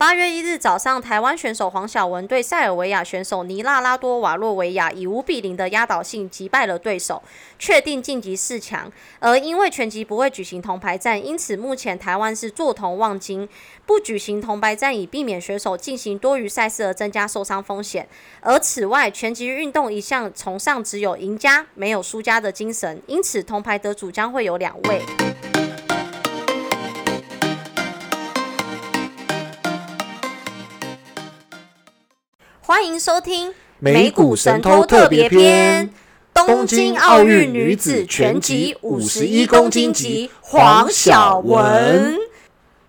八月一日早上，台湾选手黄晓雯对塞尔维亚选手尼拉拉多瓦洛维亚以五比零的压倒性击败了对手，确定晋级四强。而因为拳击不会举行铜牌战，因此目前台湾是坐铜望金，不举行铜牌战以避免选手进行多余赛事而增加受伤风险。而此外，拳击运动一向崇尚只有赢家没有输家的精神，因此铜牌得主将会有两位。欢迎收听美股神偷特别篇：东京奥运女子拳击五十一公斤级黄晓雯。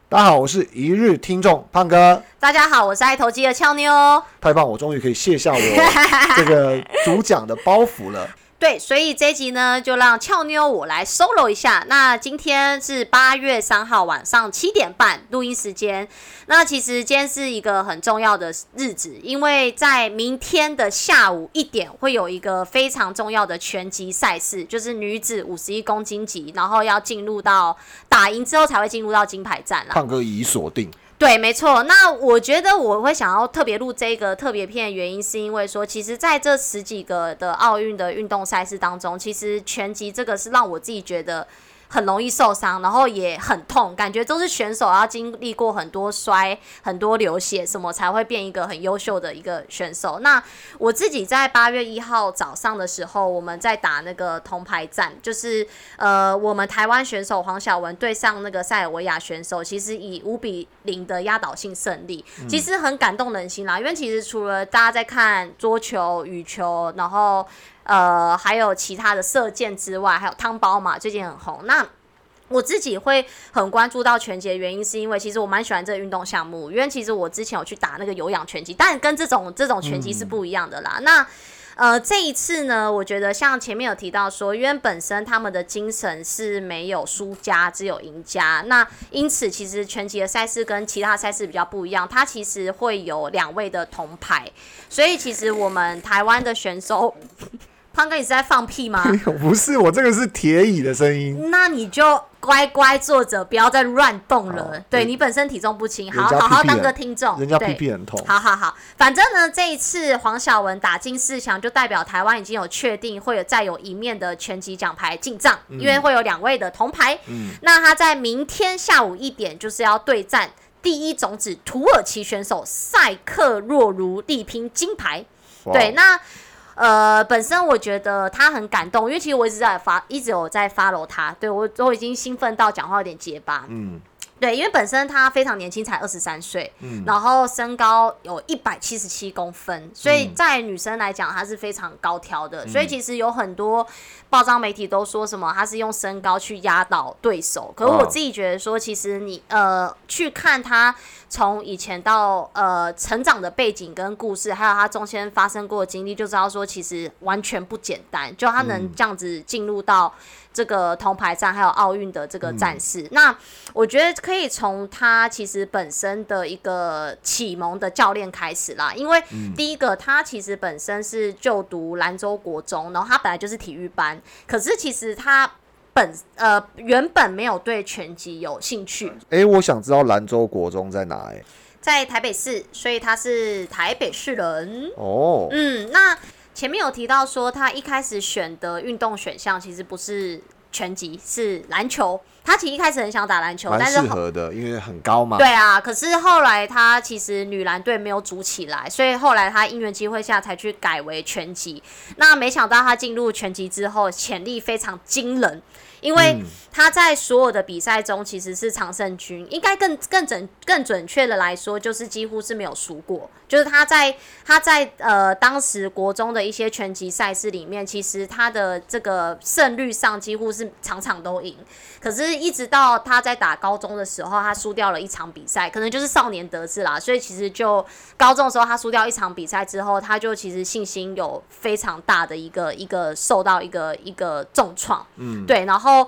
大家好，我是一日听众胖哥。大家好，我是爱投机的俏妞。太棒，我终于可以卸下我这个主讲的包袱了。对，所以这一集呢，就让俏妞我来 solo 一下。那今天是八月三号晚上七点半录音时间。那其实今天是一个很重要的日子，因为在明天的下午一点会有一个非常重要的拳击赛事，就是女子五十一公斤级，然后要进入到打赢之后才会进入到金牌战了。胖哥已锁定。对，没错。那我觉得我会想要特别录这个特别片的原因，是因为说，其实在这十几个的奥运的运动赛事当中，其实拳击这个是让我自己觉得。很容易受伤，然后也很痛，感觉都是选手要经历过很多摔、很多流血什么才会变一个很优秀的一个选手。那我自己在八月一号早上的时候，我们在打那个铜牌战，就是呃，我们台湾选手黄晓雯对上那个塞尔维亚选手，其实以五比零的压倒性胜利，其实很感动人心啦。因为其实除了大家在看桌球、羽球，然后。呃，还有其他的射箭之外，还有汤包嘛，最近很红。那我自己会很关注到拳击的原因，是因为其实我蛮喜欢这个运动项目，因为其实我之前有去打那个有氧拳击，但跟这种这种拳击是不一样的啦。那呃，这一次呢，我觉得像前面有提到说，因为本身他们的精神是没有输家，只有赢家。那因此，其实拳击的赛事跟其他赛事比较不一样，它其实会有两位的铜牌。所以，其实我们台湾的选手。胖哥，你是在放屁吗？不是，我这个是铁椅的声音。那你就乖乖坐着，不要再乱动了。对你本身体重不轻，好好好当个听众。人家屁屁很痛。好好好，反正呢，这一次黄晓雯打进四强，就代表台湾已经有确定会有再有一面的拳击奖牌进账，因为会有两位的铜牌。嗯，那他在明天下午一点就是要对战第一种子土耳其选手塞克若如，力拼金牌。对，那。呃，本身我觉得他很感动，因为其实我一直在发，一直有在 follow 他，对我都已经兴奋到讲话有点结巴。嗯，对，因为本身他非常年轻，才二十三岁，嗯，然后身高有一百七十七公分，所以在女生来讲，他是非常高挑的，所以其实有很多。报章媒体都说什么？他是用身高去压倒对手。可是我自己觉得说，其实你呃去看他从以前到呃成长的背景跟故事，还有他中间发生过的经历，就知道说其实完全不简单。就他能这样子进入到这个铜牌战，还有奥运的这个战士，那我觉得可以从他其实本身的一个启蒙的教练开始啦。因为第一个，他其实本身是就读兰州国中，然后他本来就是体育班。可是其实他本呃原本没有对拳击有兴趣。哎，我想知道兰州国中在哪？哎，在台北市，所以他是台北市人。哦，嗯，那前面有提到说他一开始选的运动选项其实不是拳击，是篮球。他其实一开始很想打篮球，但是适合的，因为很高嘛。对啊，可是后来他其实女篮队没有组起来，所以后来他因缘机会下才去改为拳击。那没想到他进入拳击之后，潜力非常惊人。因为他在所有的比赛中其实是常胜军，应该更更准更准确的来说，就是几乎是没有输过。就是他在他在呃当时国中的一些拳击赛事里面，其实他的这个胜率上几乎是场场都赢。可是，一直到他在打高中的时候，他输掉了一场比赛，可能就是少年得志啦。所以其实就高中的时候，他输掉一场比赛之后，他就其实信心有非常大的一个一个受到一个一个重创。嗯，对，然后。后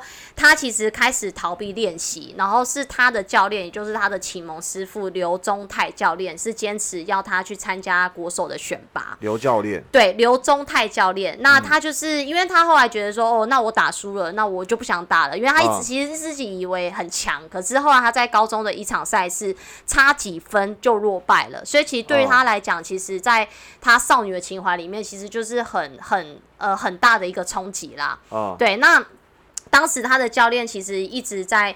他其实开始逃避练习，然后是他的教练，也就是他的启蒙师傅刘宗泰教练，是坚持要他去参加国手的选拔。刘教练。对刘宗泰教练，那他就是因为他后来觉得说，哦，那我打输了，那我就不想打了，因为他一直其实实自己以为很强，可是后来他在高中的一场赛事差几分就落败了，所以其实对于他来讲，其实在他少女的情怀里面，其实就是很很呃很大的一个冲击啦。哦，对，那当时他的教练其实一直在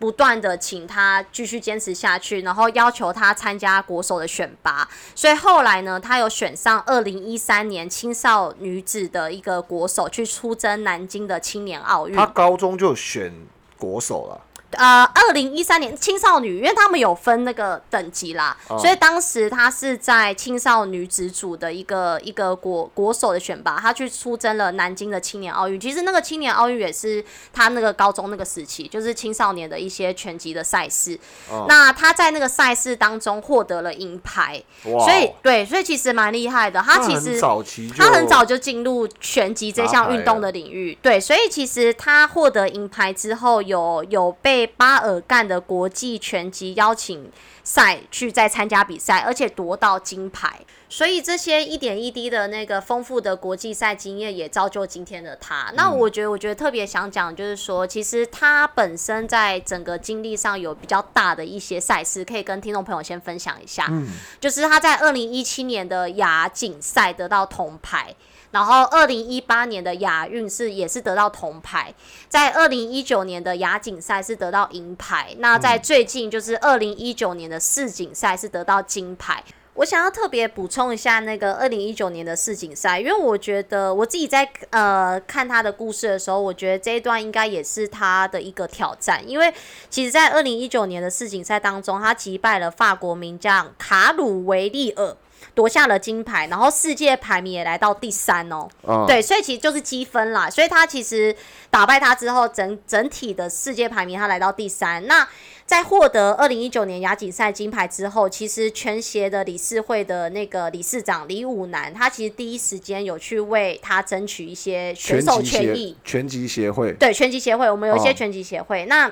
不断的请他继续坚持下去，然后要求他参加国手的选拔，所以后来呢，他有选上二零一三年青少女子的一个国手去出征南京的青年奥运他。高中就选国手了。呃，二零一三年青少女，因为他们有分那个等级啦，哦所以当时他是在青少女子组的一个一个国国手的选拔，他去出征了南京的青年奥运。其实那个青年奥运也是他那个高中那个时期，就是青少年的一些拳击的赛事。哦那他在那个赛事当中获得了银牌，哇所以对，所以其实蛮厉害的。他其很实早期就他很早就进入拳击这项运动的领域，对，所以其实他获得银牌之后，有有被巴尔干的国际拳击邀请赛去再参加比赛，而且夺到金牌。所以这些一点一滴的那个丰富的国际赛经验，也造就今天的他。那我觉得，我觉得特别想讲，就是说，其实他本身在整个经历上有比较大的一些赛事，可以跟听众朋友先分享一下。嗯就是他在二零一七年的亚锦赛得到铜牌，然后二零一八年的亚运是也是得到铜牌，在二零一九年的亚锦赛是得到银牌，那在最近就是二零一九年的世锦赛是得到金牌。我想要特别补充一下那个二零一九年的世锦赛，因为我觉得我自己在呃看他的故事的时候，我觉得这一段应该也是他的一个挑战，因为其实，在二零一九年的世锦赛当中，他击败了法国名将卡鲁维利尔。夺下了金牌，然后世界排名也来到第三哦。嗯对，所以其实就是积分啦。所以他其实打败他之后，整整体的世界排名他来到第三。那在获得二零一九年亚锦赛金牌之后，其实全协的理事会的那个理事长李武南，他其实第一时间有去为他争取一些选手权益。拳击协会对拳击协会，我们有一些哦拳击协会，那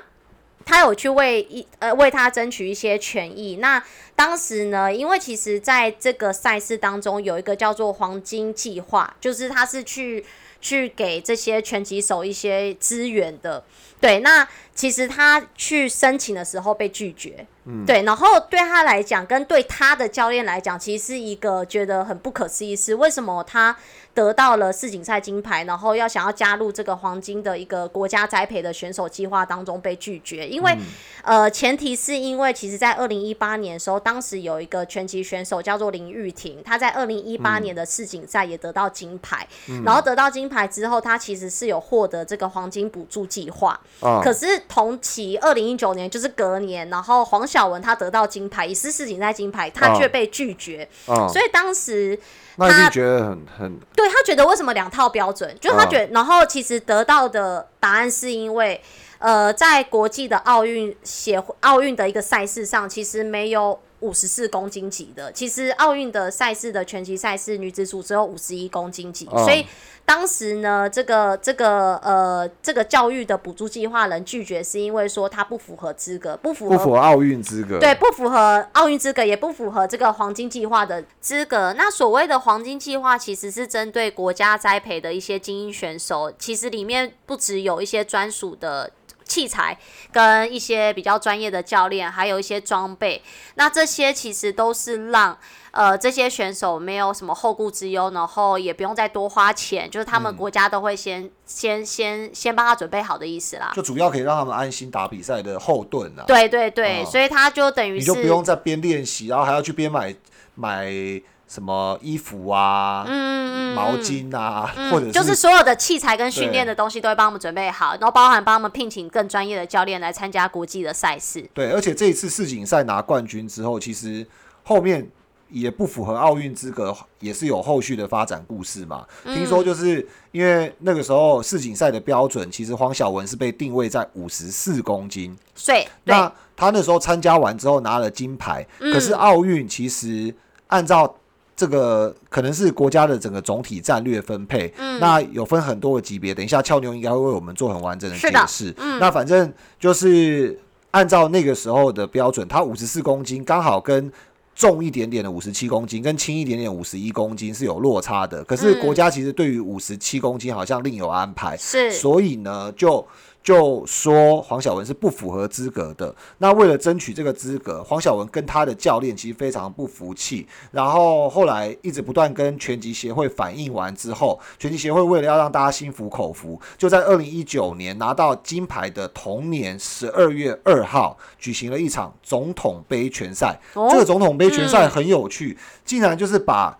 他有去为一呃为他争取一些权益。那当时呢，因为其实在这个赛事当中有一个叫做黄金计划，就是他是去去给这些拳击手一些资源的。对，那其实他去申请的时候被拒绝，嗯。对，然后对他来讲，跟对他的教练来讲，其实是一个觉得很不可思议是为什么他得到了世锦赛金牌，然后要想要加入这个黄金的一个国家栽培的选手计划当中被拒绝，因为、呃，前提是因为其实在二零一八年的时候，当时有一个拳击选手叫做林玉婷，她在二零一八年的世锦赛也得到金牌，然后得到金牌之后，她其实是有获得这个黄金补助计划，啊，可是同期二零一九年就是隔年，然后黄晓雯她得到金牌，也是世锦赛金牌，她哦却被拒绝，啊，所以当时那一定他觉得很很对他觉得为什么两套标准？就是他觉得，然后其实得到的答案是因为，呃，在国际的奥运协会奥运的一个赛事上，其实没有五十四公斤级的。其实奥运的赛事的拳击赛事女子组只有五十一公斤级，嗯所以当时呢，这个这个呃这个教育的补助计划人拒绝，是因为说他不符合资格，不符合不符合奥运资格。对，不符合奥运资格，也不符合这个黄金计划的资格。那所谓的黄金计划，其实是针对国家栽培的一些精英选手，其实里面不只有一些专属的。器材跟一些比较专业的教练，还有一些装备，那这些其实都是让呃这些选手没有什么后顾之忧，然后也不用再多花钱，就是他嗯们国家都会先、先先先帮他准备好的意思啦。就主要可以让他们安心打比赛的后盾啊。对对对，哦所以他就等于是你就不用再边练习，然后还要去边买买什么衣服啊、嗯毛巾啊，或者就是所有的器材跟训练的东西都会帮我们准备好，然后包含帮他们聘请更专业的教练来参加国际的赛事。对，而且这一次世锦赛拿冠军之后，其实后面也不符合奥运资格，也是有后续的发展故事嘛。嗯。听说就是因为那个时候世锦赛的标准，其实黄晓雯是被定位在五十四公斤，所以对。那他那时候参加完之后拿了金牌，嗯。可是奥运其实按照这个可能是国家的整个总体战略分配，嗯那有分很多个级别。等一下俏妞应该会为我们做很完整的解释。那反正就是按照那个时候的标准，它五十四公斤刚好跟。重一点点的五十七公斤跟轻一点点五十一公斤是有落差的，可是嗯国家其实对于五十七公斤好像另有安排，是所以呢就就说黄晓雯是不符合资格的。那为了争取这个资格，黄晓雯跟他的教练其实非常不服气。然后后来一直不断跟拳击协会反映完之后，拳击协会为了要让大家心服口服，就在二零一九年拿到金牌的同年十二月二号，举行了一场总统杯拳赛。这个总统杯拳赛很有趣，竟然就是把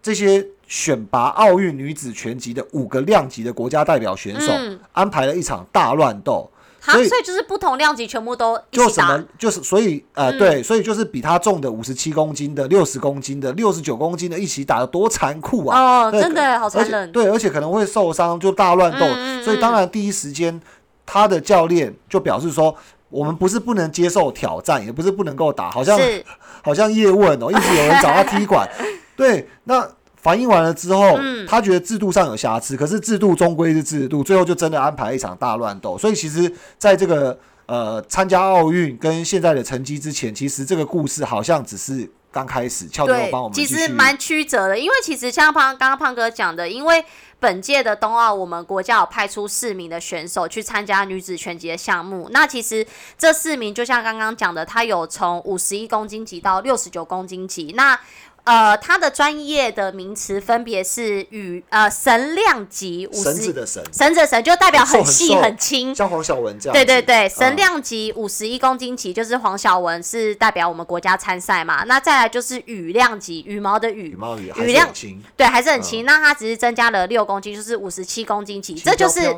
这些。选拔奥运女子拳击的五个量级的国家代表选手，安排了一场大乱斗。所以，所以就是不同量级全部都就什么，就是所以呃，对，所以就是比他重的五十七公斤的、六十公斤的、六十九公斤的一起打的多残酷啊！哦，真的好残忍。对，而且可能会受伤，就大乱斗。所以当然第一时间，他的教练就表示说，我们不是不能接受挑战，也不是不能够打，好像 好像叶问哦，一直有人找他踢馆。对，那。反映完了之后，他觉得制度上有瑕疵，可是制度终归是制度，最后就真的安排一场大乱斗。所以其实，在这个呃参加奥运跟现在的成绩之前，其实这个故事好像只是刚开始。俏妞帮我们其实蛮曲折的，因为其实像胖刚刚胖哥讲的，因为本届的冬奥，我们国家有派出四名的选手去参加女子拳击的项目。那其实这四名就像刚刚讲的，他有从五十一公斤级到六十九公斤级。那呃，他的专业的名词分别是与呃神量级五十绳子的绳绳子绳就代表很细很轻，像黄晓雯这样。对对对，神量级五十一公斤级就是黄晓雯是代表我们国家参赛嘛。那再来就是羽量级羽毛的羽，羽毛羽羽量轻，对，还是很轻。那它只是增加了六公斤，就是五十七公斤级，这就是。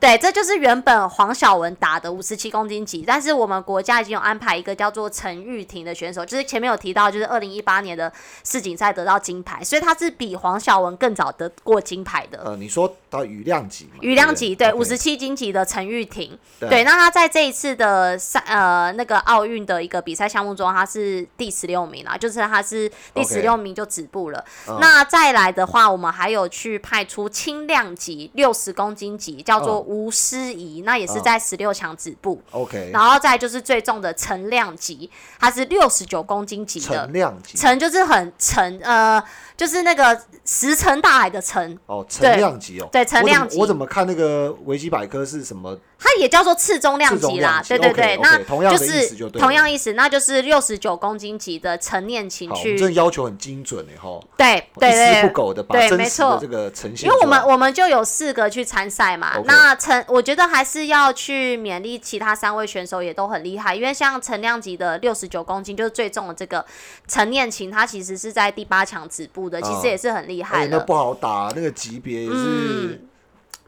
对，这就是原本黄晓雯打的五十七公斤级，但是我们国家已经有安排一个叫做陈玉婷的选手，就是前面有提到，就是二零一八年的世锦赛得到金牌，所以他是比黄晓雯更早得过金牌的。呃，你说到羽量级，羽量级对五十七斤级的陈玉婷，对，那他在这一次的赛呃那个奥运的一个比赛项目中，他是第十六名啦，就是他是第十六名就止步了。那再来的话，我们还有去派出轻量级六十公斤级，叫做。吴诗怡，那也是在十六强止步。OK，然后再就是最重的陈亮级，它是六十九公斤级的。陈亮级，陈就是很沉，呃，就是那个石沉大海的沉。哦，陈亮级哦，对，陈亮级。我怎么看那个维基百科是什么？它也叫做次中量级啦，对对对，那同样就是同样意思，那就是六十九公斤级的陈念琴去，这要求很精准哎哈，对对对，不苟的把真实的这个呈现，因为我们我们就有四个去参赛嘛，那陈我觉得还是要去勉励其他三位选手也都很厉害，因为像陈亮级的六十九公斤就是最重的这个陈念琴，他其实是在第八强止步的，其实也是很厉害的，那不好打，那个级别也是。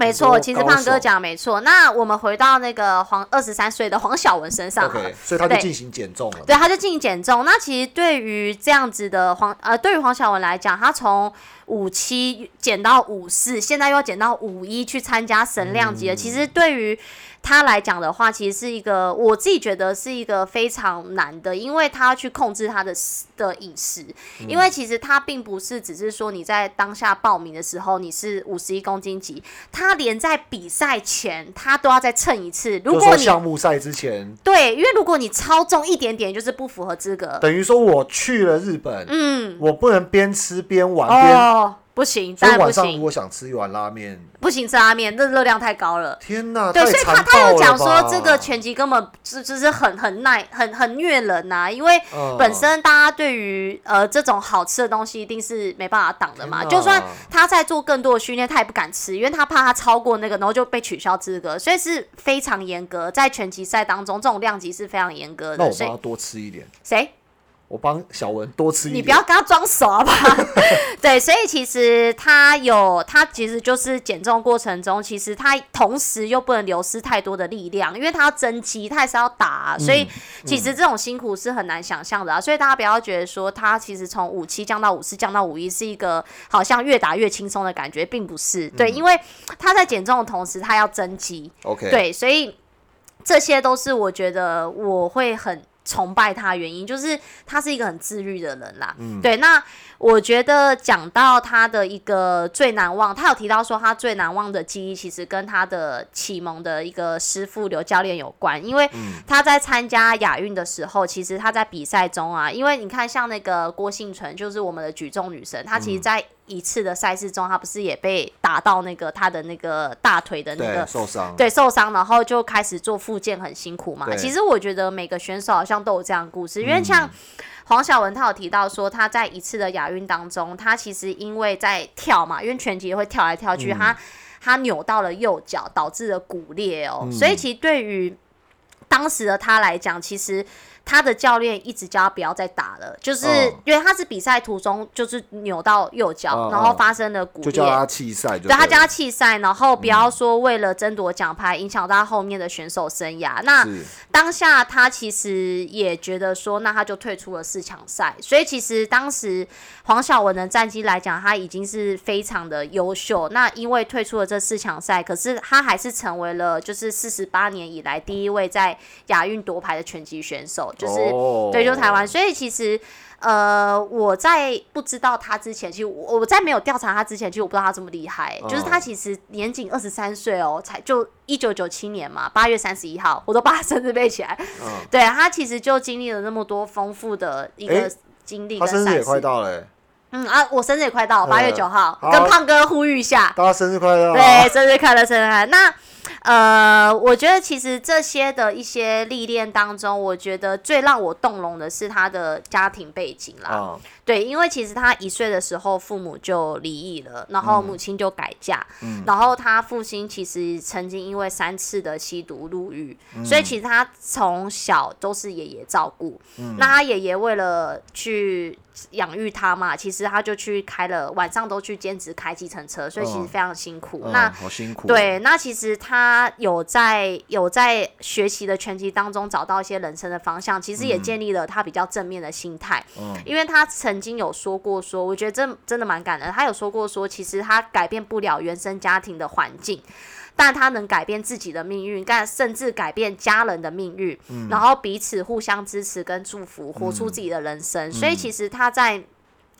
没错，其实胖哥讲没错。那我们回到那个黄二十三岁的黄晓雯身上，OK，所以他就进行减重了。对，他就进行减重。那其实对于这样子的黄呃，对于黄晓雯来讲，他从五七减到五四，现在又要减到五一去参加神量级了。其实对于他来讲的话，其实是一个我自己觉得是一个非常难的，因为他要去控制他的的饮食，因为其实他并不是只是说你在当下报名的时候你是五十一公斤级，他连在比赛前他都要再称一次。如果你项目赛之前，对，因为如果你超重一点点，就是不符合资格。等于说我去了日本，嗯，我不能边吃边玩边。不行，当然不行。如果想吃一碗拉面，不行吃拉面，那热量太高了。天哪，对，所以他他有讲说，这个拳击根本是就是很很耐，很很虐人呐。因为本身大家对于呃这种好吃的东西，一定是没办法挡的嘛。就算他在做更多的训练，他也不敢吃，因为他怕他超过那个，然后就被取消资格。所以是非常严格，在拳击赛当中，这种量级是非常严格的。那我要多吃一点。谁？我帮小文多吃一点，你不要跟他装熟好吧？对，所以其实他有，他其实就是减重过程中，其实他同时又不能流失太多的力量，因为他要增肌，他还是要打，所以其实这种辛苦是很难想象的啊。所以大家不要觉得说他其实从五七降到五四降到五一是一个好像越打越轻松的感觉，并不是。对，因为他在减重的同时，他要增肌。OK，对，所以这些都是我觉得我会很。崇拜他原因就是他是一个很自律的人啦。嗯，对。那我觉得讲到他的一个最难忘，他有提到说他最难忘的记忆其实跟他的启蒙的一个师傅刘教练有关。因为他在参加亚运的时候，其实他在比赛中啊，因为你看像那个郭幸存，就是我们的举重女神，她其实在一次的赛事中，她不是也被打到那个她的那个大腿的那个受伤，对受伤，然后就开始做复健，很辛苦嘛。其实我觉得每个选手好像都有这样的故事，因为像黄晓雯，她有提到说，她在一次的亚运当中，她其实因为在跳嘛，因为拳击会跳来跳去，她她扭到了右脚，导致了骨裂哦。所以其实对于当时的她来讲，其实。他的教练一直叫他不要再打了，就是哦因为他是比赛途中就是扭到右脚，哦然后哦发生了骨裂，就叫他弃赛就对他了叫他弃赛，然后不要说为了争夺奖牌影响到他后面的选手生涯。那当下他其实也觉得说，那他就退出了四强赛。所以其实当时黄晓雯的战绩来讲，他已经是非常的优秀。那因为退出了这四强赛，可是他还是成为了就是四十八年以来第一位在亚运夺牌的拳击选手，就是、哦对，就台湾。所以其实。呃，我在不知道他之前，其实我我在没有调查他之前，其实我不知道他这么厉害。哦就是他其实年仅二十三岁哦，才就一九九七年嘛，八月三十一号，我都把他生日背起来。嗯对他其实就经历了那么多丰富的一个诶经历他生日也。快到了欸，嗯啊，我生日也快到了，八月呃九号，跟胖哥呼吁一下。大家生日快乐啊！对，生日快乐，生日快乐。那呃，我觉得其实这些的一些历练当中，我觉得最让我动容的是他的家庭背景啦。啊，对，因为其实他一岁的时候父母就离异了，然后母亲就改嫁，嗯。然后他父亲其实曾经因为三次的吸毒入狱，嗯所以其实他从小都是爷爷照顾。嗯。那他爷爷为了去养育他嘛，其实他就去开了晚上都去兼职开计程车，所以其实嗯非常辛苦。嗯那好辛苦，，对，那其实他有在有在学习的拳击当中找到一些人生的方向，其实也建立了他比较正面的心态。嗯因为他曾经有说过说，我觉得这真的蛮感人。他有说过说，其实他改变不了原生家庭的环境。但他能改变自己的命运，但甚至改变家人的命运，然后彼此互相支持跟祝福，活出自己的人生。所以其实他在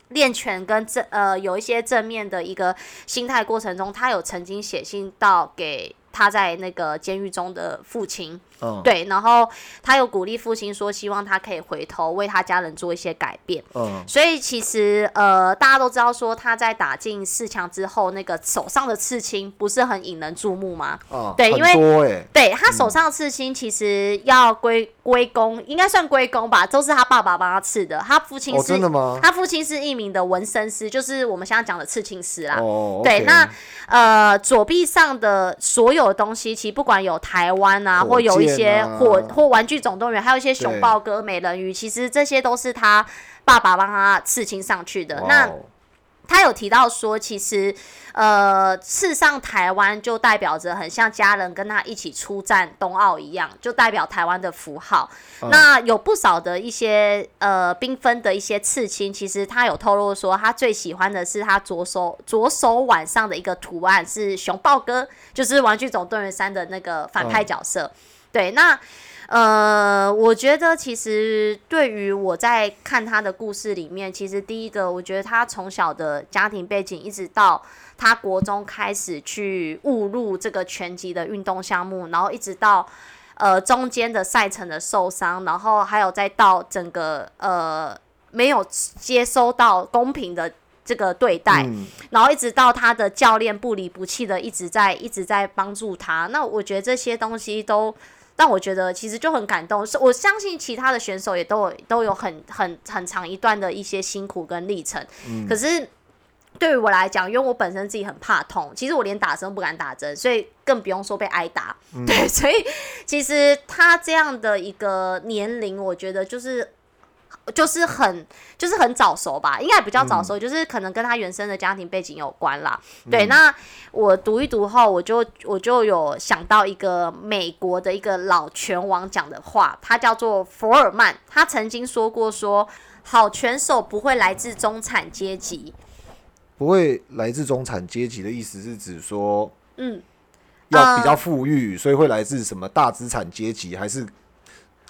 练拳跟正呃有一些正面的一个心态过程中，他有曾经写信到给他在那个监狱中的父亲，嗯，对，然后他有鼓励父亲说，希望他可以回头为他家人做一些改变。嗯，所以其实呃，大家都知道说他在打进四强之后，那个手上的刺青不是很引人注目吗？哦，对因为对他手上的刺青，其实要归归功，应该算归功吧，都是他爸爸帮他刺的。他父亲哦，是、真的吗？他父亲是一名的纹身师，就是我们现在讲的刺青师啦。哦，对那呃，左臂上的所有东西，其实不管有台湾啊，或有一些箭啊火或玩具总动员，还有一些熊对抱哥、美人鱼，其实这些都是他爸爸帮他刺青上去的。那哦他有提到说，其实呃，刺上台湾就代表着很像家人跟他一起出战冬奥一样，就代表台湾的符号。嗯那有不少的一些呃缤纷的一些刺青，其实他有透露说，他最喜欢的是他左手左手腕上的一个图案是熊抱哥，就是《玩具总动员三》的那个反派角色。对，那呃，我觉得其实对于我在看他的故事里面，其实第一个，我觉得他从小的家庭背景，一直到他国中开始去误入这个拳击的运动项目，然后一直到呃中间的赛程的受伤，然后还有再到整个呃没有接收到公平的。这个对待，嗯然后一直到他的教练不离不弃的一直在一直在帮助他。那我觉得这些东西都让我觉得其实就很感动。是我相信其他的选手也都有都有很很很长一段的一些辛苦跟历程。可是对于我来讲，因为我本身自己很怕痛，其实我连打针都不敢打针，所以更不用说被挨打。对，所以其实他这样的一个年龄，我觉得就是。就是很就是很早熟吧，应该比较早熟，就是可能跟他原生的家庭背景有关啦。对，那我读一读后，我就我就有想到一个美国的一个老拳王讲的话，他叫做福尔曼，他曾经说过说，好拳手不会来自中产阶级，不会来自中产阶级的意思是指说嗯，要比较富裕，所以会来自什么大资产阶级，还是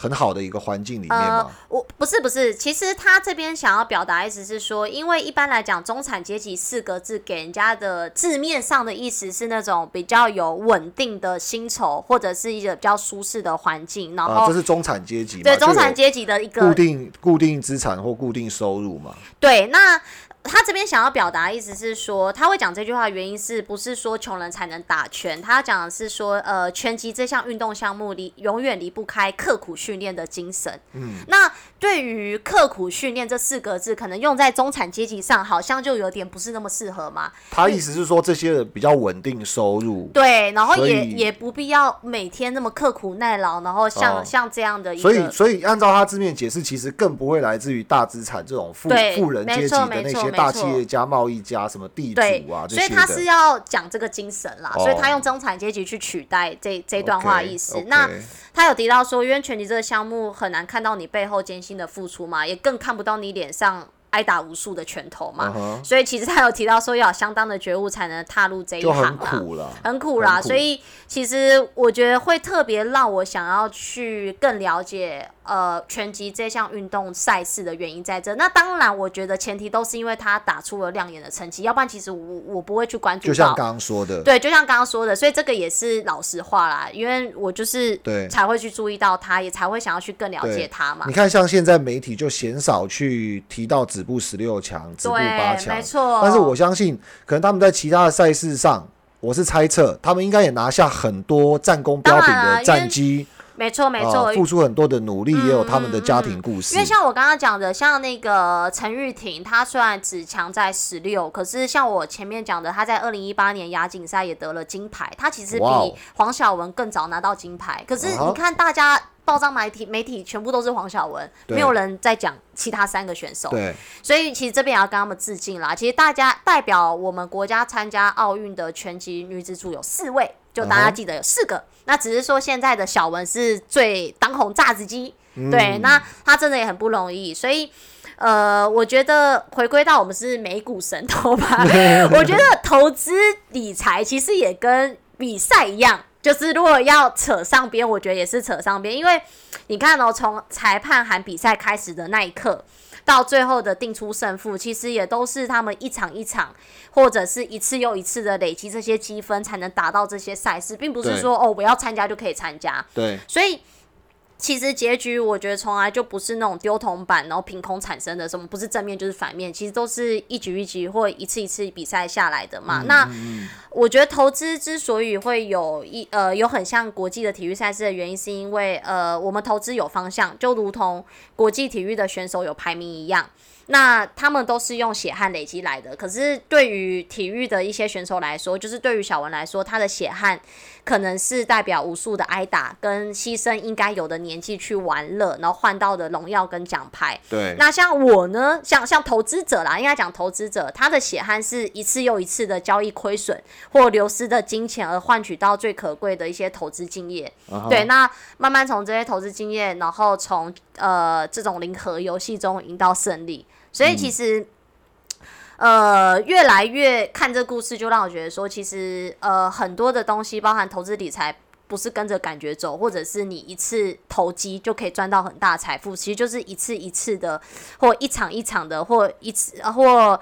很好的一个环境里面呃？，我不是不是，其实他这边想要表达的意思是说，因为一般来讲，中产阶级四个字给人家的字面上的意思是那种比较有稳定的薪酬，或者是一个比较舒适的环境，然啊，后、这是中产阶级嘛？对中产阶级的一个固定固定资产或固定收入嘛？对，那他这边想要表达的意思是说，他会讲这句话的原因是不是说穷人才能打拳？他讲的是说，呃，拳击这项运动项目离永远离不开刻苦训练的精神。嗯，那对于刻苦训练这四个字，可能用在中产阶级上，好像就有点不是那么适合嘛。他意思是说，这些人比较稳定收入，对，然后也也不必要每天那么刻苦耐劳，然后像像这样的，所以所以按照他字面解释，其实更不会来自于大资产这种富富人阶级的那些。大企业家、贸易家、什么地主啊，所以他是要讲这个精神啦，所以他用中产阶级去取代这这段话意思。那他有提到说，因为拳击这个项目很难看到你背后艰辛的付出嘛，也更看不到你脸上。挨打无数的拳头嘛，所以其实他有提到说要有相当的觉悟才能踏入这一行很苦了，很苦啦。所以其实我觉得会特别让我想要去更了解呃拳击这项运动赛事的原因在这。那当然，我觉得前提都是因为他打出了亮眼的成绩，要不然其实我我不会去关注。就像刚刚说的，对，就像刚刚说的，所以这个也是老实话啦，因为我就是对才会去注意到他，也才会想要去更了解他嘛。你看，像现在媒体就鲜少去提到子。部十六强，止步八强，没错。但是我相信，可能他们在其他的赛事上，我是猜测，他们应该也拿下很多战功彪炳的战绩。没错，没错，付出很多的努力，也有他们的家庭故事。因为像我刚刚讲的，像那个陈玉婷，她虽然只强在十六，可是像我前面讲的，她在二零一八年亚锦赛也得了金牌，她其实比黄晓雯更早拿到金牌。可是你看大家。报章媒体媒体全部都是黄晓雯，没有人在讲其他三个选手。对，所以其实这边也要跟他们致敬啦。其实大家代表我们国家参加奥运的拳击女子组有四位，就大家记得有四个。那只是说现在的小文是最当红榨子鸡，对，那他真的也很不容易。所以，呃，我觉得回归到我们是美股神偷吧，我觉得投资理财其实也跟比赛一样。就是如果要扯上边，我觉得也是扯上边，因为你看哦，从裁判喊比赛开始的那一刻，到最后的定出胜负，其实也都是他们一场一场，或者是一次又一次的累积这些积分，才能达到这些赛事，并不是说哦，我要参加就可以参加。对，所以。其实结局我觉得从来就不是那种丢铜板，然后凭空产生的什么，不是正面就是反面，其实都是一局一局或一次一次比赛下来的嘛。那我觉得投资之所以会有一呃有很像国际的体育赛事的原因，是因为呃我们投资有方向，就如同国际体育的选手有排名一样。那他们都是用血汗累积来的，可是对于体育的一些选手来说，就是对于小文来说，他的血汗可能是代表无数的挨打跟牺牲应该有的年纪去玩乐，然后换到的荣耀跟奖牌。对。那像我呢，像像投资者啦，应该讲投资者，他的血汗是一次又一次的交易亏损或流失的金钱，而换取到最可贵的一些投资经验。对。那慢慢从这些投资经验，然后从呃这种零和游戏中赢到胜利。所以其实，呃，越来越看这故事，就让我觉得说，其实呃，很多的东西，包含投资理财，不是跟着感觉走，或者是你一次投机就可以赚到很大财富，其实就是一次一次的，或一场一场的，或一次或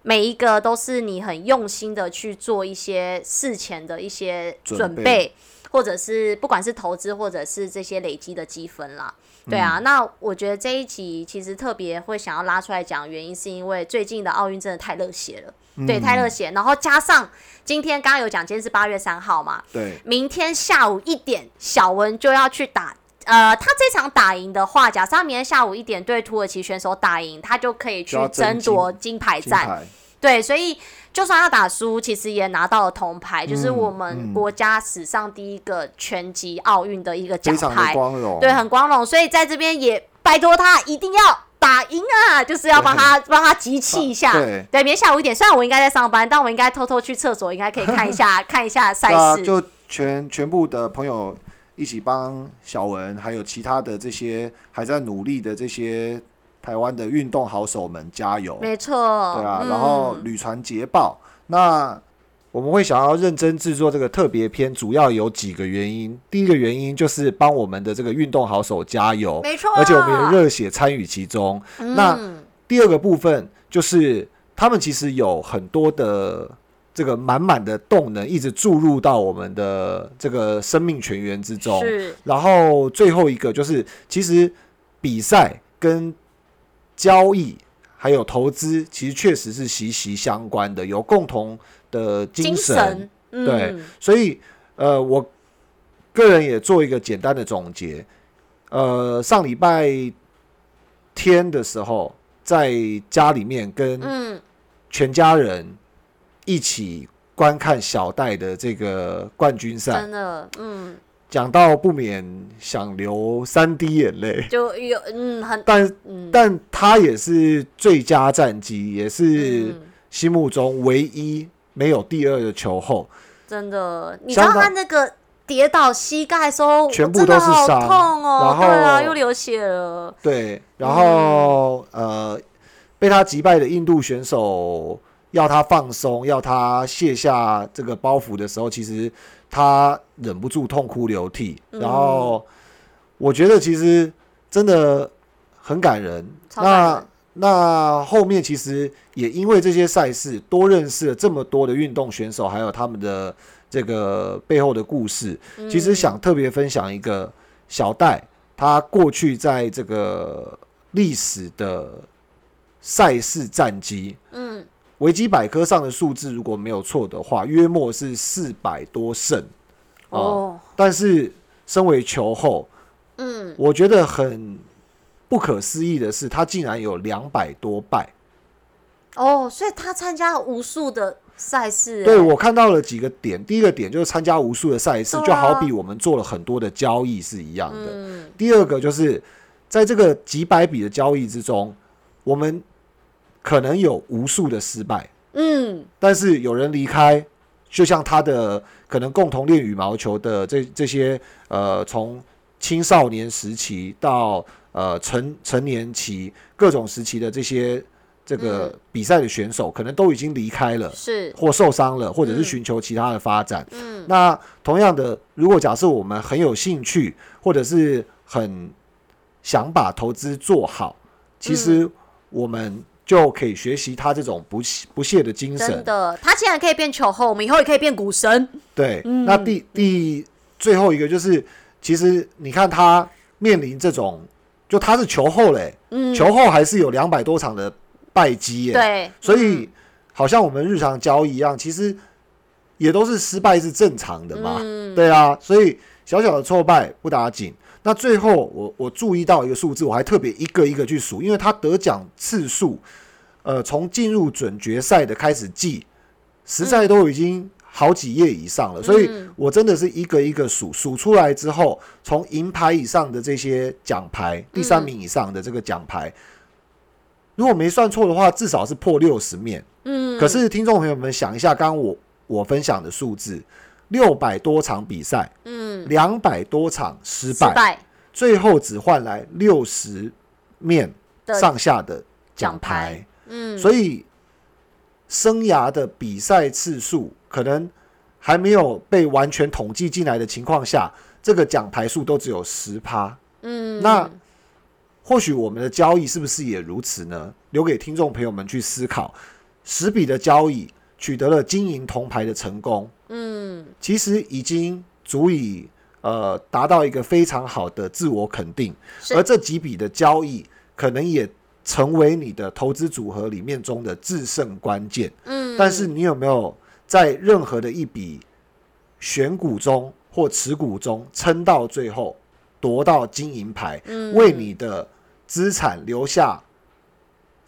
每一个都是你很用心的去做一些事前的一些准备，或者是不管是投资，或者是这些累积的积分啦。对啊，那我觉得这一集其实特别会想要拉出来讲，原因是因为最近的奥运真的太热血了，对，太热血。然后加上今天刚刚有讲，今天是八月三号嘛，对，明天下午一点，小文就要去打，呃，他这场打赢的话，假设他明天下午一点对土耳其选手打赢，他就可以去争夺金牌战，对，所以。就算要打输，其实也拿到了铜牌，就是我们国家史上第一个拳击奥运的一个奖牌，对，很光荣。所以在这边也拜托他一定要打赢啊，就是要帮他帮他集气一下。对，明天下午一点，虽然我应该在上班，但我应该偷偷去厕所，应该可以看一下 看一下赛事。就全全部的朋友一起帮小文，还有其他的这些还在努力的这些。台湾的运动好手们加油！没错，对啊，然后屡传捷报。那我们会想要认真制作这个特别篇，主要有几个原因。第一个原因就是帮我们的这个运动好手加油，没错，而且我们也热血参与其中。那第二个部分就是他们其实有很多的这个满满的动能，一直注入到我们的这个生命泉源之中。是，然后最后一个就是，其实比赛跟交易还有投资，其实确实是息息相关的，有共同的精神。神，嗯对，所以呃，我个人也做一个简单的总结。呃，上礼拜天的时候，在家里面跟嗯，全家人一起观看小戴的这个冠军赛真，的，嗯，讲到不免想流三滴眼泪。就有嗯很但嗯。但他也是最佳战绩，也是嗯。心目中唯一没有第二的球后。真的，你知道他那个跌倒膝盖时候，全部都是伤痛哦，然后对啊，又流血了，对，然后、呃，被他击败的印度选手要他放松，要他卸下这个包袱的时候，其实他忍不住痛哭流涕。嗯然后我觉得其实真的很感人。感人那那后面其实也因为这些赛事，多认识了这么多的运动选手，还有他们的这个背后的故事。其实想特别分享一个小戴，他过去在这个历史的赛事战绩，嗯，维基百科上的数字如果没有错的话，约莫是四百多胜。哦，但是身为球后，嗯，我觉得很不可思议的是，他竟然有两百多败。哦，所以他参加无数的赛事，对哎我看到了几个点，第一个点就是参加无数的赛事，啊就好比我们做了很多的交易是一样的。嗯，第二个就是在这个几百笔的交易之中，我们可能有无数的失败，嗯，但是有人离开，就像他的可能共同练羽毛球的这这些呃，从青少年时期到呃成成年期各种时期的这些这个嗯。比赛的选手，可能都已经离开了。是，或受伤了，或者是嗯。寻求其他的发展。嗯，那同样的，如果假设我们很有兴趣，或者是很想把投资做好，其嗯。实我们就可以学习他这种不懈不懈的精神。真的，他既然可以变球后，我们以后也可以变股神，对，嗯那第第最后一个就是，其实你看他面临这种，就他是球后嘞，嗯，球后还是有两百多场的败绩耶。对，所以好像我们日常交易一样，其实也都是失败是正常的嘛。嗯对啊，所以小小的挫败不打紧。那最后我我注意到一个数字，我还特别一个一个去数，因为他得奖次数，呃，从进入准决赛的开始计，实在都已经好几页以上了，所以嗯我真的是一个一个数，数出来之后，从银牌以上的这些奖牌，第三名以上的这个奖牌，如果没算错的话，至少是破六十面。嗯，可是听众朋友们想一下，刚刚我我分享的数字，六百多场比赛，嗯，两百多场失失败，最后只换来六十面上下的奖牌，嗯，所以生涯的比赛次数可能还没有被完全统计进来的情况下，这个奖牌数都只有十趴。嗯，那或许我们的交易是不是也如此呢？留给听众朋友们去思考。十笔的交易取得了金银铜牌的成功，嗯，其实已经足以呃达到一个非常好的自我肯定。而这几笔的交易，可能也成为你的投资组合里面中的制胜关键。嗯，但是你有没有在任何的一笔选股中或持股中撑到最后，夺到金银牌，嗯为你的资产留下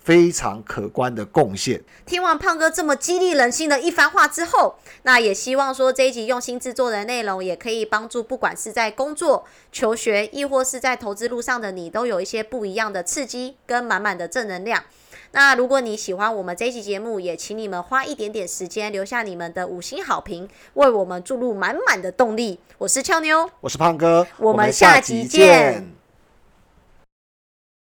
非常可观的贡献？听完胖哥这么激励人心的一番话之后，那也希望说这一集用心制作的内容，也可以帮助不管是在工作、求学，亦或是在投资路上的你，都有一些不一样的刺激跟满满的正能量。那如果你喜欢我们这一期节目，也请你们花一点点时间留下你们的五星好评，为我们注入满满的动力。我是俏妞，我是胖哥，我们下集见